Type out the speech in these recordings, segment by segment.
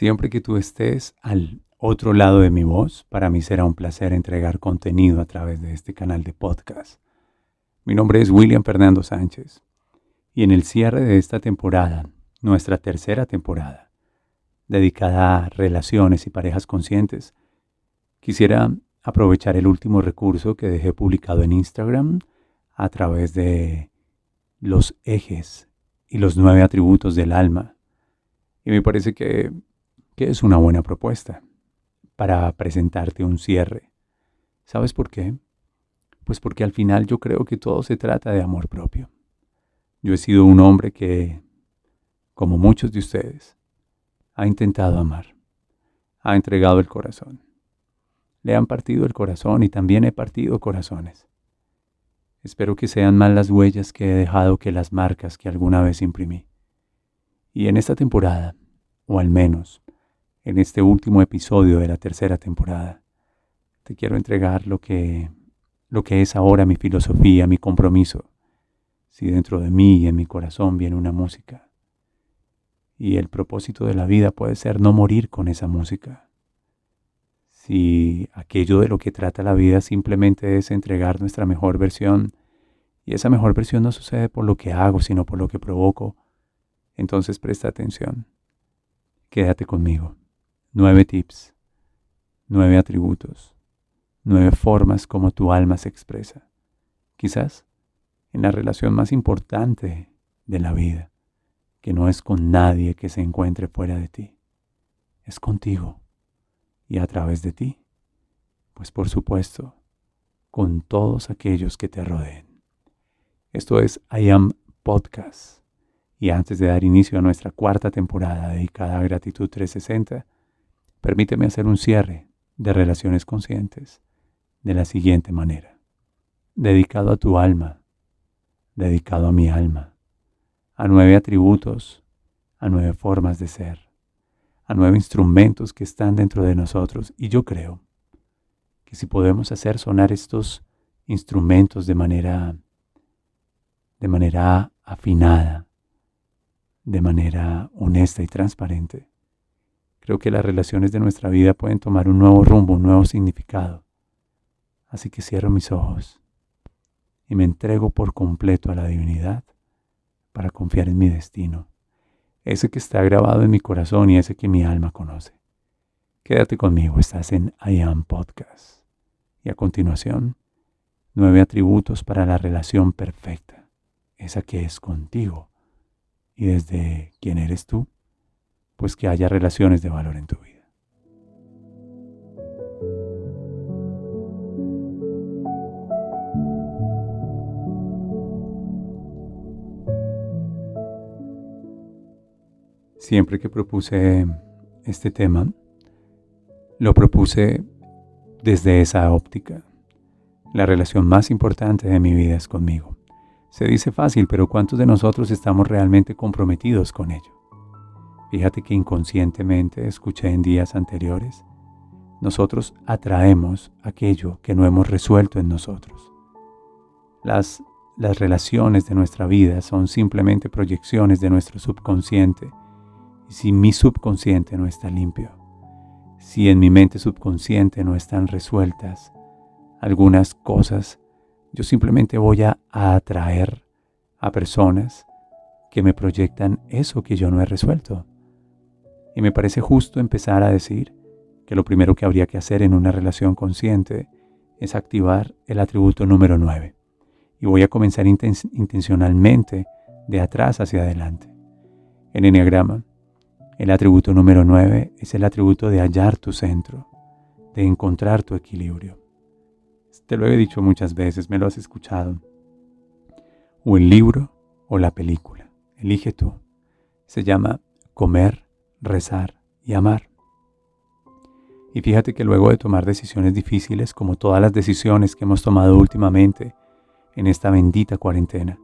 Siempre que tú estés al otro lado de mi voz, para mí será un placer entregar contenido a través de este canal de podcast. Mi nombre es William Fernando Sánchez y en el cierre de esta temporada, nuestra tercera temporada, dedicada a relaciones y parejas conscientes, quisiera aprovechar el último recurso que dejé publicado en Instagram a través de los ejes y los nueve atributos del alma. Y me parece que es una buena propuesta para presentarte un cierre. ¿Sabes por qué? Pues porque al final yo creo que todo se trata de amor propio. Yo he sido un hombre que, como muchos de ustedes, ha intentado amar, ha entregado el corazón. Le han partido el corazón y también he partido corazones. Espero que sean más las huellas que he dejado que las marcas que alguna vez imprimí. Y en esta temporada, o al menos en este último episodio de la tercera temporada. Te quiero entregar lo que, lo que es ahora mi filosofía, mi compromiso. Si dentro de mí y en mi corazón viene una música. Y el propósito de la vida puede ser no morir con esa música. Si aquello de lo que trata la vida simplemente es entregar nuestra mejor versión, y esa mejor versión no sucede por lo que hago, sino por lo que provoco, entonces presta atención. Quédate conmigo nueve tips, nueve atributos, nueve formas como tu alma se expresa. Quizás en la relación más importante de la vida, que no es con nadie que se encuentre fuera de ti, es contigo y a través de ti, pues por supuesto, con todos aquellos que te rodeen. Esto es I Am Podcast. Y antes de dar inicio a nuestra cuarta temporada dedicada a Gratitud 360, Permíteme hacer un cierre de relaciones conscientes de la siguiente manera. Dedicado a tu alma, dedicado a mi alma, a nueve atributos, a nueve formas de ser, a nueve instrumentos que están dentro de nosotros. Y yo creo que si podemos hacer sonar estos instrumentos de manera, de manera afinada, de manera honesta y transparente, Creo que las relaciones de nuestra vida pueden tomar un nuevo rumbo, un nuevo significado. Así que cierro mis ojos y me entrego por completo a la divinidad para confiar en mi destino, ese que está grabado en mi corazón y ese que mi alma conoce. Quédate conmigo, estás en I Am Podcast. Y a continuación, nueve atributos para la relación perfecta, esa que es contigo y desde quién eres tú pues que haya relaciones de valor en tu vida. Siempre que propuse este tema, lo propuse desde esa óptica. La relación más importante de mi vida es conmigo. Se dice fácil, pero ¿cuántos de nosotros estamos realmente comprometidos con ello? Fíjate que inconscientemente escuché en días anteriores, nosotros atraemos aquello que no hemos resuelto en nosotros. Las, las relaciones de nuestra vida son simplemente proyecciones de nuestro subconsciente. Y si mi subconsciente no está limpio, si en mi mente subconsciente no están resueltas algunas cosas, yo simplemente voy a atraer a personas que me proyectan eso que yo no he resuelto. Y me parece justo empezar a decir que lo primero que habría que hacer en una relación consciente es activar el atributo número 9. Y voy a comenzar intencionalmente de atrás hacia adelante. En Enneagrama, el atributo número 9 es el atributo de hallar tu centro, de encontrar tu equilibrio. Te lo he dicho muchas veces, me lo has escuchado. O el libro o la película. Elige tú. Se llama Comer, Rezar y Amar. Y fíjate que luego de tomar decisiones difíciles, como todas las decisiones que hemos tomado últimamente en esta bendita cuarentena,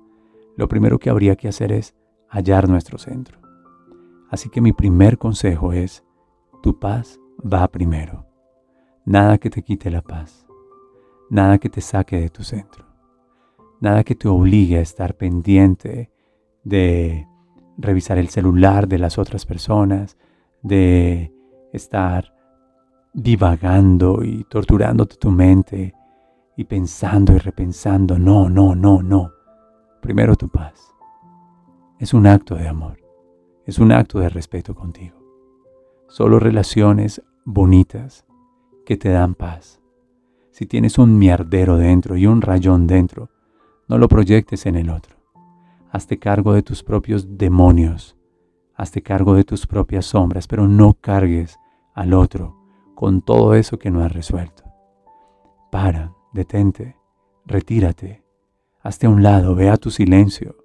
lo primero que habría que hacer es hallar nuestro centro. Así que mi primer consejo es, tu paz va primero. Nada que te quite la paz. Nada que te saque de tu centro. Nada que te obligue a estar pendiente de revisar el celular de las otras personas, de estar divagando y torturándote tu mente y pensando y repensando. No, no, no, no. Primero tu paz. Es un acto de amor. Es un acto de respeto contigo. Solo relaciones bonitas que te dan paz. Si tienes un mierdero dentro y un rayón dentro, no lo proyectes en el otro. Hazte cargo de tus propios demonios. Hazte cargo de tus propias sombras, pero no cargues al otro con todo eso que no has resuelto. Para, detente, retírate, hazte a un lado, ve a tu silencio.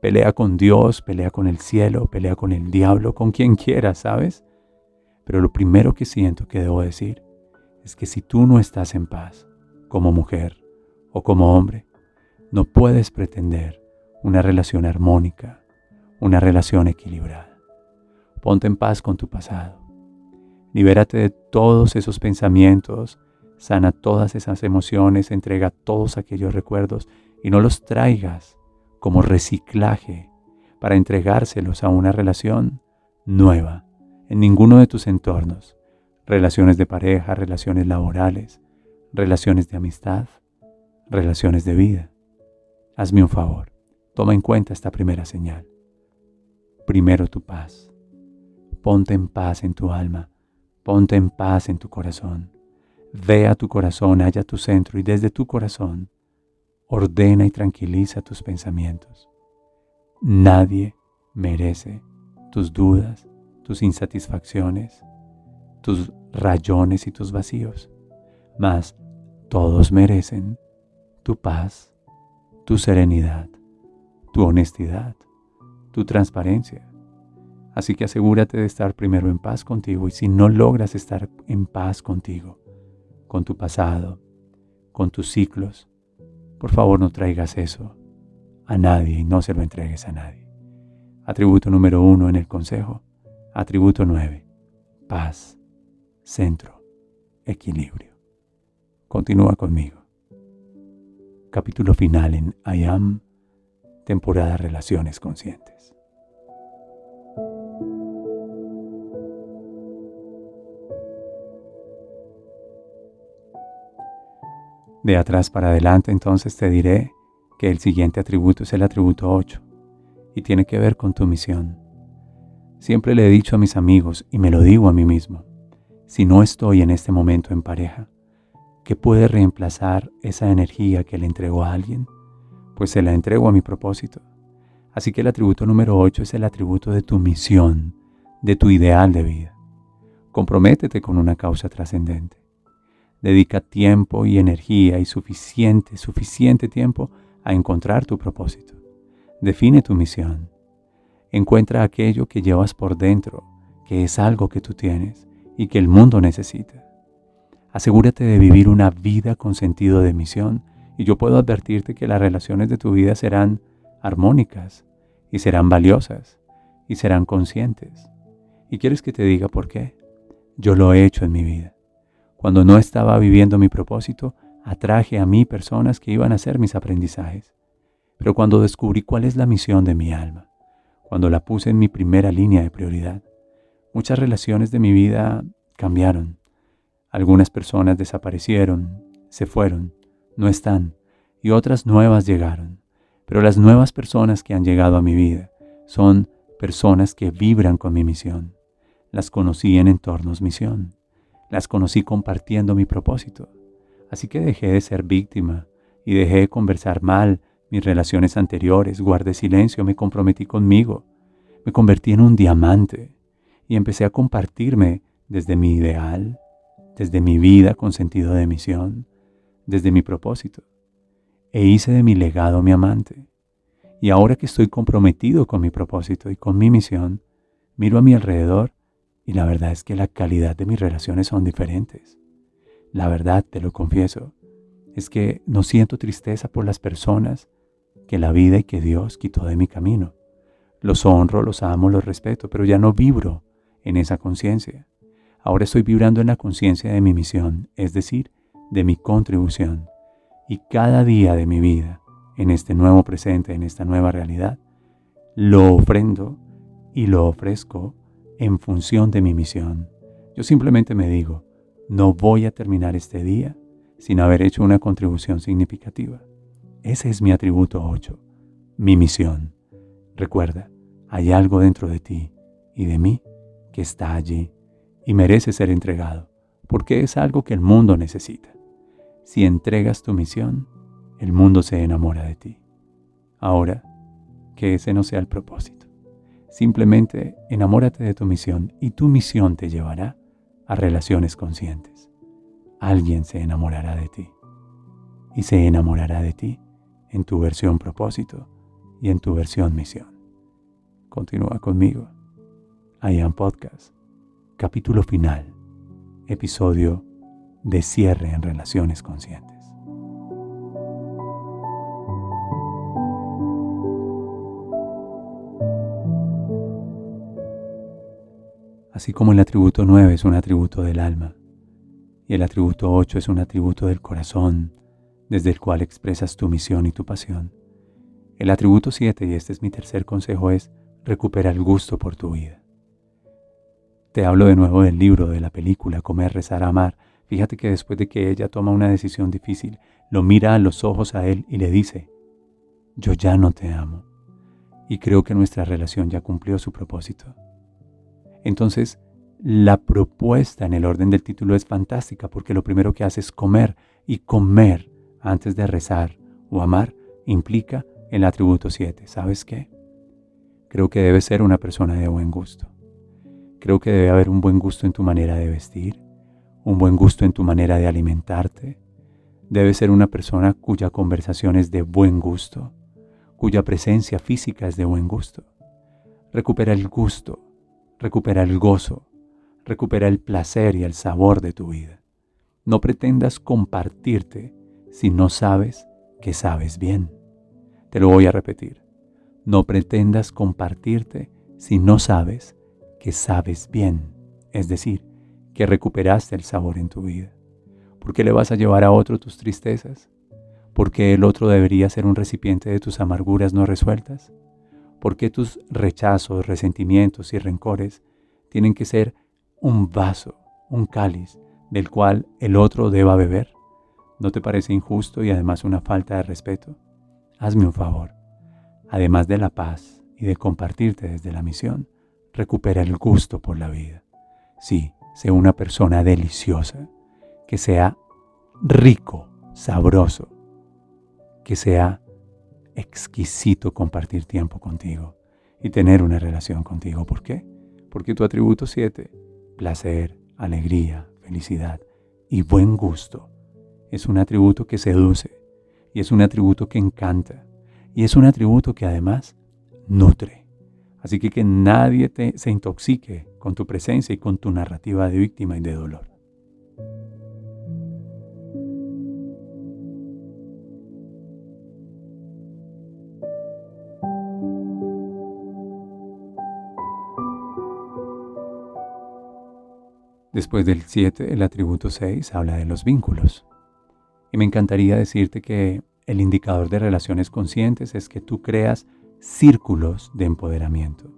Pelea con Dios, pelea con el cielo, pelea con el diablo, con quien quieras, ¿sabes? Pero lo primero que siento que debo decir es que si tú no estás en paz, como mujer o como hombre, no puedes pretender una relación armónica, una relación equilibrada. Ponte en paz con tu pasado. Libérate de todos esos pensamientos, sana todas esas emociones, entrega todos aquellos recuerdos y no los traigas como reciclaje para entregárselos a una relación nueva en ninguno de tus entornos, relaciones de pareja, relaciones laborales, relaciones de amistad, relaciones de vida. Hazme un favor, toma en cuenta esta primera señal. Primero tu paz. Ponte en paz en tu alma, ponte en paz en tu corazón. Ve a tu corazón, halla tu centro y desde tu corazón ordena y tranquiliza tus pensamientos. Nadie merece tus dudas, tus insatisfacciones, tus rayones y tus vacíos, mas todos merecen tu paz, tu serenidad, tu honestidad, tu transparencia. Así que asegúrate de estar primero en paz contigo y si no logras estar en paz contigo, con tu pasado, con tus ciclos, por favor no traigas eso a nadie y no se lo entregues a nadie. Atributo número uno en el consejo Atributo 9. Paz, centro, equilibrio. Continúa conmigo. Capítulo final en I Am, temporada Relaciones Conscientes. De atrás para adelante entonces te diré que el siguiente atributo es el atributo 8 y tiene que ver con tu misión Siempre le he dicho a mis amigos y me lo digo a mí mismo, si no estoy en este momento en pareja, ¿qué puede reemplazar esa energía que le entregó a alguien? Pues se la entrego a mi propósito. Así que el atributo número 8 es el atributo de tu misión, de tu ideal de vida. Comprométete con una causa trascendente. Dedica tiempo y energía y suficiente, suficiente tiempo a encontrar tu propósito. Define tu misión Encuentra aquello que llevas por dentro, que es algo que tú tienes y que el mundo necesita. Asegúrate de vivir una vida con sentido de misión y yo puedo advertirte que las relaciones de tu vida serán armónicas y serán valiosas y serán conscientes. ¿Y quieres que te diga por qué? Yo lo he hecho en mi vida. Cuando no estaba viviendo mi propósito, atraje a mí personas que iban a ser mis aprendizajes. Pero cuando descubrí cuál es la misión de mi alma, cuando la puse en mi primera línea de prioridad. Muchas relaciones de mi vida cambiaron. Algunas personas desaparecieron, se fueron, no están, y otras nuevas llegaron. Pero las nuevas personas que han llegado a mi vida son personas que vibran con mi misión. Las conocí en entornos misión. Las conocí compartiendo mi propósito. Así que dejé de ser víctima y dejé de conversar mal mis relaciones anteriores, guardé silencio, me comprometí conmigo, me convertí en un diamante y empecé a compartirme desde mi ideal, desde mi vida con sentido de misión, desde mi propósito e hice de mi legado mi amante. Y ahora que estoy comprometido con mi propósito y con mi misión, miro a mi alrededor y la verdad es que la calidad de mis relaciones son diferentes. La verdad, te lo confieso, es que no siento tristeza por las personas que la vida y que Dios quitó de mi camino. Los honro, los amo, los respeto, pero ya no vibro en esa conciencia. Ahora estoy vibrando en la conciencia de mi misión, es decir, de mi contribución. Y cada día de mi vida, en este nuevo presente, en esta nueva realidad, lo ofrendo y lo ofrezco en función de mi misión. Yo simplemente me digo, no voy a terminar este día sin haber hecho una contribución significativa. Ese es mi atributo 8, mi misión. Recuerda, hay algo dentro de ti y de mí que está allí y merece ser entregado, porque es algo que el mundo necesita. Si entregas tu misión, el mundo se enamora de ti. Ahora, que ese no sea el propósito. Simplemente enamórate de tu misión y tu misión te llevará a relaciones conscientes. Alguien se enamorará de ti y se enamorará de ti en tu versión propósito y en tu versión misión. Continúa conmigo. I Podcast, capítulo final, episodio de cierre en relaciones conscientes. Así como el atributo 9 es un atributo del alma y el atributo 8 es un atributo del corazón desde el cual expresas tu misión y tu pasión. El atributo 7, y este es mi tercer consejo, es recupera el gusto por tu vida. Te hablo de nuevo del libro, de la película Comer, Rezar, Amar. Fíjate que después de que ella toma una decisión difícil, lo mira a los ojos a él y le dice, yo ya no te amo. Y creo que nuestra relación ya cumplió su propósito. Entonces, la propuesta en el orden del título es fantástica porque lo primero que hace es comer y comer antes de rezar o amar implica el atributo 7. ¿Sabes qué? Creo que debes ser una persona de buen gusto. Creo que debe haber un buen gusto en tu manera de vestir, un buen gusto en tu manera de alimentarte. Debes ser una persona cuya conversación es de buen gusto, cuya presencia física es de buen gusto. Recupera el gusto recupera el gozo, recupera el placer y el sabor de tu vida. No pretendas compartirte si no sabes que sabes bien. Te lo voy a repetir. No pretendas compartirte si no sabes que sabes bien, es decir, que recuperaste el sabor en tu vida. ¿Por qué le vas a llevar a otro tus tristezas? ¿Por qué el otro debería ser un recipiente de tus amarguras no resueltas? ¿Por qué tus rechazos, resentimientos y rencores tienen que ser un vaso, un cáliz del cual el otro deba beber? ¿No te parece injusto y además una falta de respeto? Hazme un favor. Además de la paz y de compartirte desde la misión, recupera el gusto por la vida. Sí, sé una persona deliciosa, que sea rico, sabroso, que sea exquisito compartir tiempo contigo y tener una relación contigo. ¿Por qué? Porque tu atributo 7, placer, alegría, felicidad y buen gusto, es un atributo que seduce y es un atributo que encanta y es un atributo que además nutre. Así que que nadie te, se intoxique con tu presencia y con tu narrativa de víctima y de dolor. Después del 7, el atributo 6 habla de los vínculos. Y me encantaría decirte que el indicador de relaciones conscientes es que tú creas círculos de empoderamiento,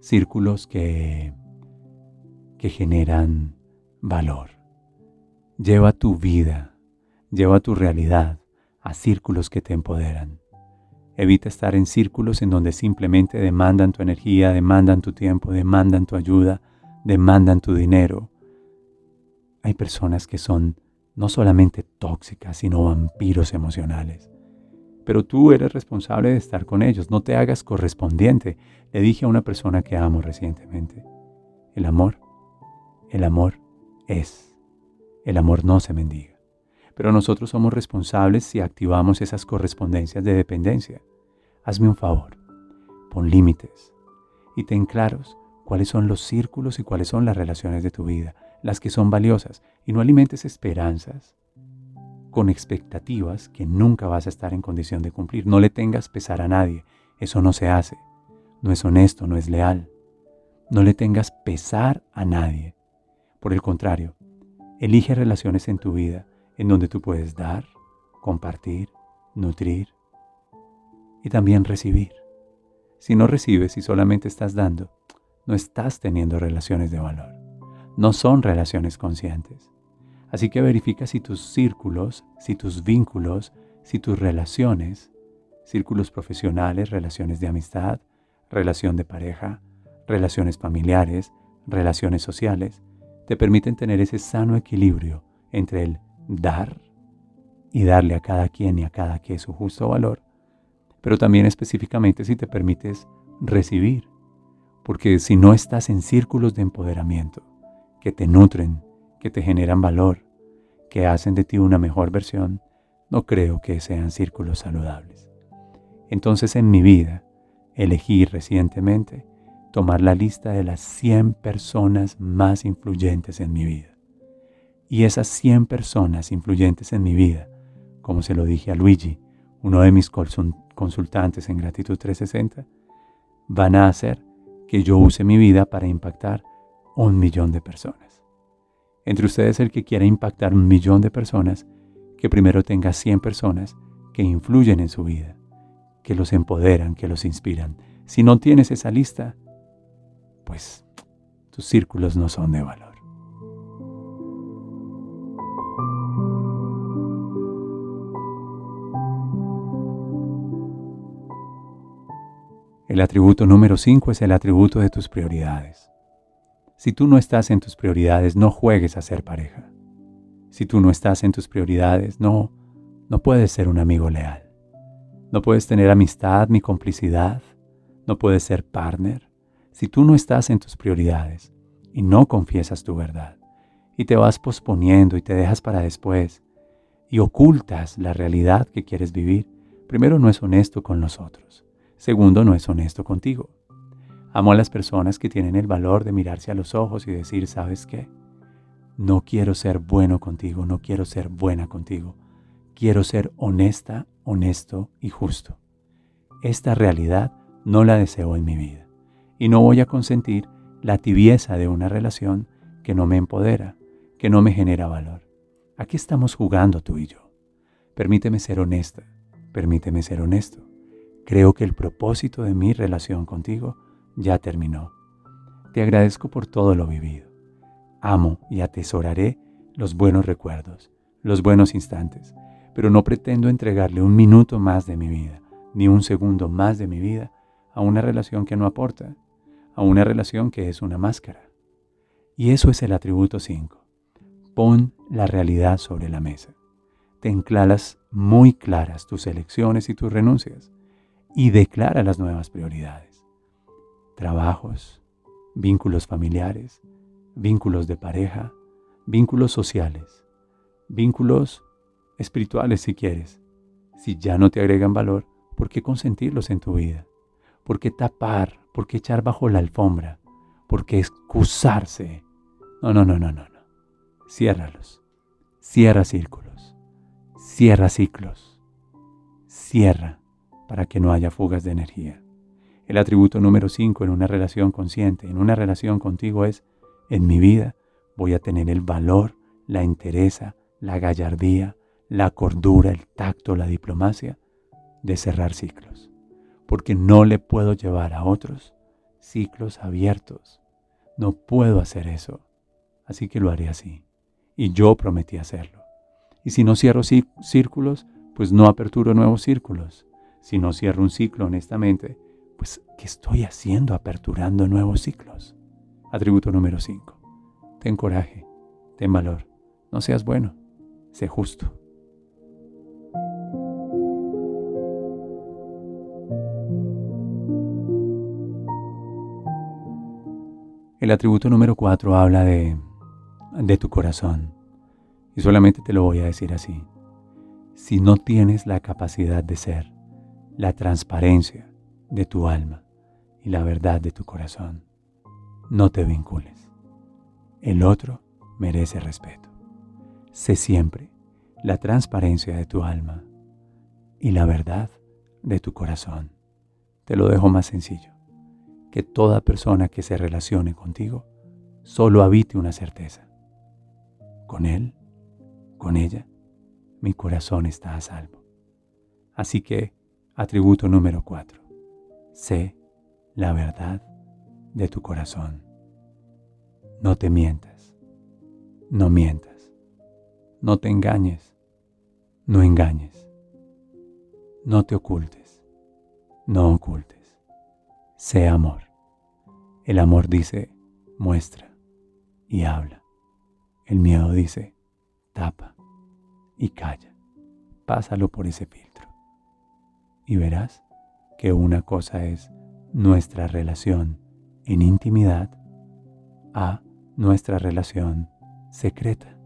círculos que, que generan valor. Lleva tu vida, lleva tu realidad a círculos que te empoderan. Evita estar en círculos en donde simplemente demandan tu energía, demandan tu tiempo, demandan tu ayuda, demandan tu dinero hay personas que son no solamente tóxicas, sino vampiros emocionales. Pero tú eres responsable de estar con ellos, no te hagas correspondiente. Le dije a una persona que amo recientemente, el amor, el amor es, el amor no se mendiga. pero nosotros somos responsables si activamos esas correspondencias de dependencia. Hazme un favor, pon límites y ten claros cuáles son los círculos y cuáles son las relaciones de tu vida, las que son valiosas, y no alimentes esperanzas con expectativas que nunca vas a estar en condición de cumplir. No le tengas pesar a nadie, eso no se hace, no es honesto, no es leal. No le tengas pesar a nadie. Por el contrario, elige relaciones en tu vida en donde tú puedes dar, compartir, nutrir y también recibir. Si no recibes y solamente estás dando, no estás teniendo relaciones de valor. No son relaciones conscientes. Así que verifica si tus círculos, si tus vínculos, si tus relaciones, círculos profesionales, relaciones de amistad, relación de pareja, relaciones familiares, relaciones sociales, te permiten tener ese sano equilibrio entre el dar y darle a cada quien y a cada que su justo valor, pero también específicamente si te permites recibir, porque si no estás en círculos de empoderamiento que te nutren, que te generan valor, que hacen de ti una mejor versión, no creo que sean círculos saludables. Entonces en mi vida elegí recientemente tomar la lista de las 100 personas más influyentes en mi vida. Y esas 100 personas influyentes en mi vida, como se lo dije a Luigi, uno de mis consultantes en Gratitud 360, van a hacer que yo use mi vida para impactar un millón de personas. Entre ustedes el que quiera impactar un millón de personas, que primero tenga 100 personas que influyen en su vida, que los empoderan, que los inspiran. Si no tienes esa lista, pues tus círculos no son de valor. El atributo número 5 es el atributo de tus prioridades. Si tú no estás en tus prioridades, no juegues a ser pareja. Si tú no estás en tus prioridades, no, no puedes ser un amigo leal. No puedes tener amistad ni complicidad. No puedes ser partner si tú no estás en tus prioridades y no confiesas tu verdad, y te vas posponiendo y te dejas para después, y ocultas la realidad que quieres vivir, primero no es honesto con los otros, segundo no es honesto contigo. Amo a las personas que tienen el valor de mirarse a los ojos y decir, ¿sabes qué? No quiero ser bueno contigo, no quiero ser buena contigo, quiero ser honesta, honesto y justo. Esta realidad no la deseo en mi vida y no voy a consentir la tibieza de una relación que no me empodera, que no me genera valor. Aquí estamos jugando tú y yo. Permíteme ser honesta, permíteme ser honesto. Creo que el propósito de mi relación contigo ya terminó. Te agradezco por todo lo vivido. Amo y atesoraré los buenos recuerdos, los buenos instantes, pero no pretendo entregarle un minuto más de mi vida, ni un segundo más de mi vida a una relación que no aporta, a una relación que es una máscara. Y eso es el atributo 5. Pon la realidad sobre la mesa. Ten claras, muy claras tus elecciones y tus renuncias y declara las nuevas prioridades. Trabajos, vínculos familiares, vínculos de pareja, vínculos sociales, vínculos espirituales si quieres. Si ya no te agregan valor, ¿por qué consentirlos en tu vida? ¿Por qué tapar? ¿Por qué echar bajo la alfombra? ¿Por qué excusarse? No, no, no, no, no, no. Ciérralos. Cierra círculos. Cierra ciclos. Cierra para que no haya fugas de energía. El atributo número 5 en una relación consciente, en una relación contigo es, en mi vida voy a tener el valor, la entereza, la gallardía, la cordura, el tacto, la diplomacia de cerrar ciclos porque no le puedo llevar a otros ciclos abiertos. No puedo hacer eso. Así que lo haré así. Y yo prometí hacerlo. Y si no cierro círculos, pues no aperturo nuevos círculos. Si no cierro un ciclo honestamente, pues ¿qué estoy haciendo aperturando nuevos ciclos? Atributo número 5. Ten coraje, ten valor, no seas bueno, sé justo. El atributo número 4 habla de, de tu corazón Y solamente te lo voy a decir así. Si no tienes la capacidad de ser, la transparencia de tu alma y la verdad de tu corazón, no te vincules. El otro merece respeto. Sé siempre la transparencia de tu alma y la verdad de tu corazón. Te lo dejo más sencillo. Que toda persona que se relacione contigo solo habite una certeza. Con él, con ella, mi corazón está a salvo. Así que, atributo número cuatro. Sé la verdad de tu corazón. No te mientas. No mientas. No te engañes. No engañes. No te ocultes. No ocultes. Sé amor. El amor dice, muestra y habla. El miedo dice, tapa y calla. Pásalo por ese filtro. Y verás que una cosa es nuestra relación en intimidad a nuestra relación secreta.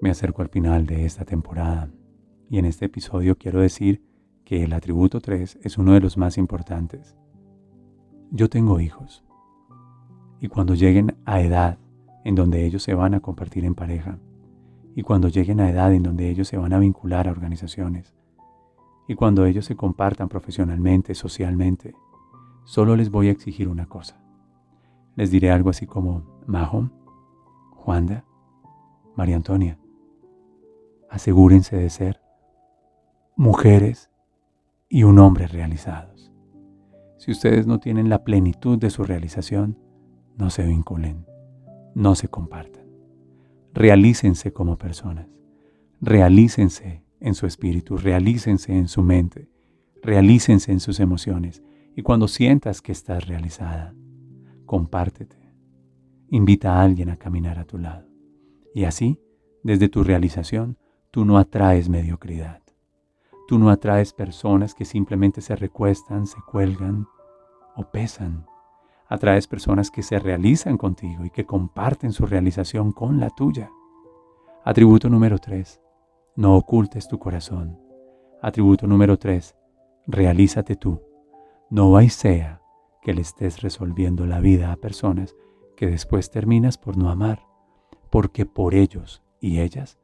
Me acerco al final de esta temporada y en este episodio quiero decir que el atributo 3 es uno de los más importantes. Yo tengo hijos y cuando lleguen a edad en donde ellos se van a compartir en pareja y cuando lleguen a edad en donde ellos se van a vincular a organizaciones y cuando ellos se compartan profesionalmente, socialmente, solo les voy a exigir una cosa. Les diré algo así como, Majo, Juanda, María Antonia, asegúrense de ser mujeres y un hombre realizados. Si ustedes no tienen la plenitud de su realización, no se vinculen, no se compartan. Realícense como personas, realícense en su espíritu, realícense en su mente, realícense en sus emociones. Y cuando sientas que estás realizada, compártete. Invita a alguien a caminar a tu lado. Y así, desde tu realización, Tú no atraes mediocridad. Tú no atraes personas que simplemente se recuestan, se cuelgan o pesan. Atraes personas que se realizan contigo y que comparten su realización con la tuya. Atributo número 3. No ocultes tu corazón. Atributo número 3. Realízate tú. No hay sea que le estés resolviendo la vida a personas que después terminas por no amar, porque por ellos y ellas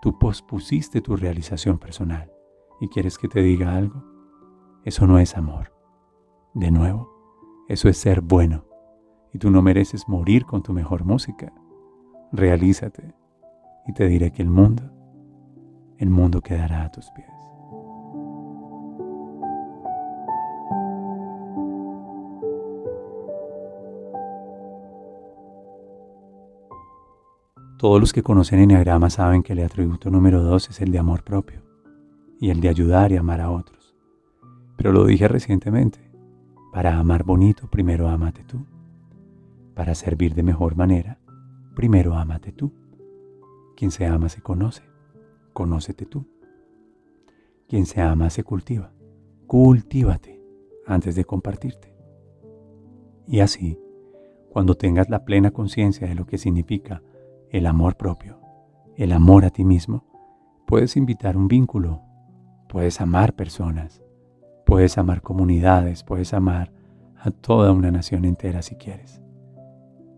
Tú pospusiste tu realización personal y quieres que te diga algo. Eso no es amor. De nuevo, eso es ser bueno y tú no mereces morir con tu mejor música. Realízate y te diré que el mundo, el mundo quedará a tus pies. Todos los que conocen Enneagrama saben que el atributo número dos es el de amor propio y el de ayudar y amar a otros. Pero lo dije recientemente, para amar bonito primero amate tú. Para servir de mejor manera, primero amate tú. Quien se ama se conoce, conócete tú. Quien se ama se cultiva, cultívate antes de compartirte. Y así, cuando tengas la plena conciencia de lo que significa el amor propio, el amor a ti mismo, puedes invitar un vínculo, puedes amar personas, puedes amar comunidades, puedes amar a toda una nación entera si quieres.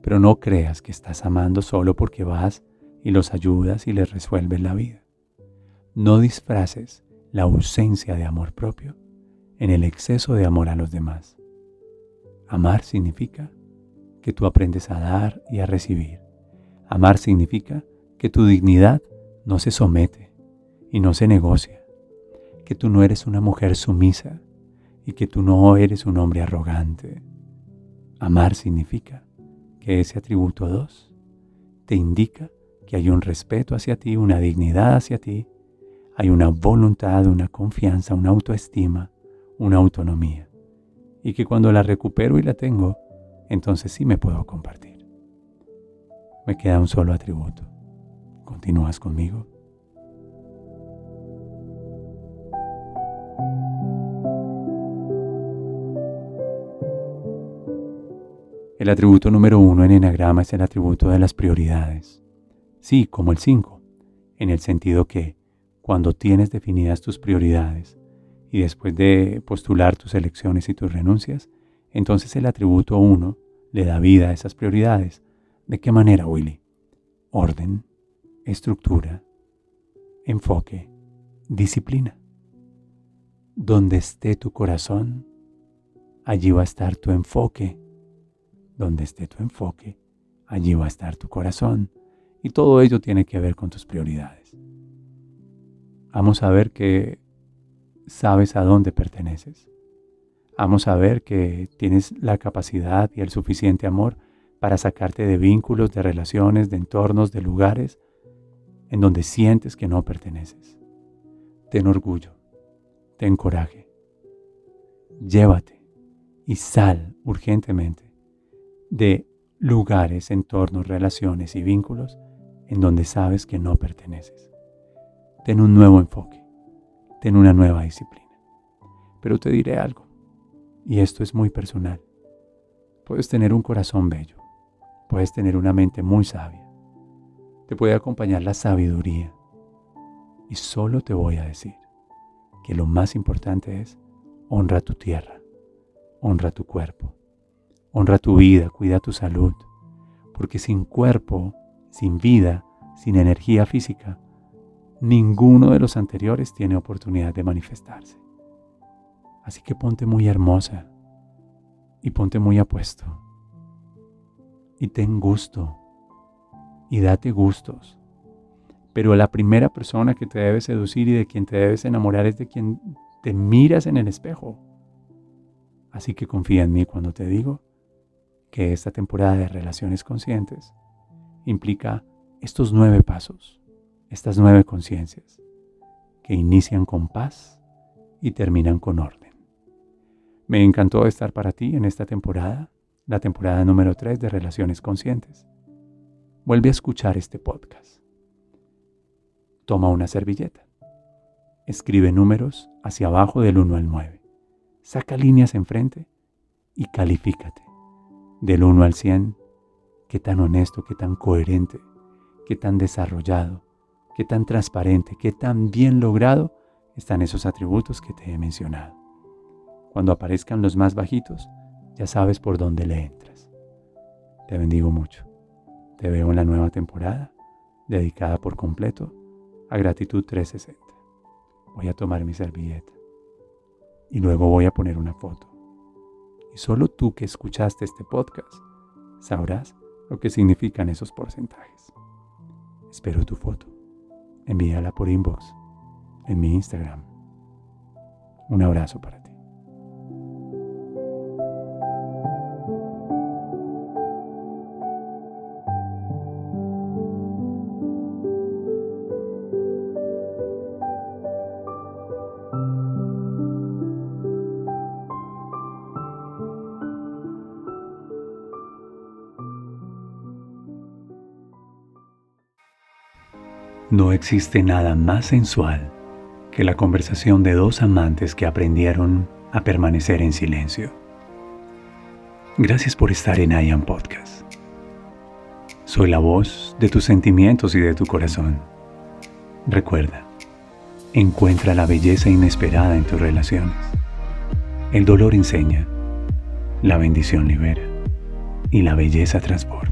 Pero no creas que estás amando solo porque vas y los ayudas y les resuelves la vida. No disfraces la ausencia de amor propio en el exceso de amor a los demás. Amar significa que tú aprendes a dar y a recibir Amar significa que tu dignidad no se somete y no se negocia, que tú no eres una mujer sumisa y que tú no eres un hombre arrogante. Amar significa que ese atributo 2 te indica que hay un respeto hacia ti, una dignidad hacia ti, hay una voluntad, una confianza, una autoestima, una autonomía. Y que cuando la recupero y la tengo, entonces sí me puedo compartir. Me queda un solo atributo. ¿Continúas conmigo? El atributo número uno en enagrama es el atributo de las prioridades. Sí, como el 5, en el sentido que cuando tienes definidas tus prioridades y después de postular tus elecciones y tus renuncias, entonces el atributo 1 le da vida a esas prioridades. ¿De qué manera, Willy? Orden, estructura, enfoque, disciplina. Donde esté tu corazón, allí va a estar tu enfoque. Donde esté tu enfoque, allí va a estar tu corazón. Y todo ello tiene que ver con tus prioridades. Vamos a ver que sabes a dónde perteneces. Vamos a ver que tienes la capacidad y el suficiente amor para sacarte de vínculos, de relaciones, de entornos, de lugares en donde sientes que no perteneces. Ten orgullo ten coraje. Llévate y sal urgentemente de lugares, entornos, relaciones y vínculos en donde sabes que no perteneces. Ten un nuevo enfoque, ten una nueva disciplina. Pero te diré algo, y esto es muy personal. Puedes tener un corazón bello, puedes tener una mente muy sabia, te puede acompañar la sabiduría, y solo te voy a decir, que lo más importante es honra tu tierra, honra tu cuerpo, honra tu vida, cuida tu salud, porque sin cuerpo, sin vida, sin energía física, ninguno de los anteriores tiene oportunidad de manifestarse. Así que ponte muy hermosa y ponte muy apuesto y ten gusto y date gustos pero la primera persona que te debe seducir y de quien te debes enamorar es de quien te miras en el espejo. Así que confía en mí cuando te digo que esta temporada de relaciones conscientes implica estos nueve pasos, estas nueve conciencias, que inician con paz y terminan con orden. Me encantó estar para ti en esta temporada, la temporada número 3 de Relaciones Conscientes. Vuelve a escuchar este podcast Toma una servilleta. Escribe números hacia abajo del 1 al 9. Saca líneas enfrente y califícate. Del 1 al 100, qué tan honesto, qué tan coherente, qué tan desarrollado, qué tan transparente, qué tan bien logrado están esos atributos que te he mencionado. Cuando aparezcan los más bajitos, ya sabes por dónde le entras. Te bendigo mucho. Te veo en la nueva temporada, dedicada por completo a gratitud 360. Voy a tomar mi servilleta y luego voy a poner una foto. Y solo tú que escuchaste este podcast sabrás lo que significan esos porcentajes. Espero tu foto. Envíala por inbox en mi Instagram. Un abrazo para ti. No existe nada más sensual que la conversación de dos amantes que aprendieron a permanecer en silencio. Gracias por estar en IAM Podcast. Soy la voz de tus sentimientos y de tu corazón. Recuerda, encuentra la belleza inesperada en tus relaciones. El dolor enseña, la bendición libera y la belleza transforma.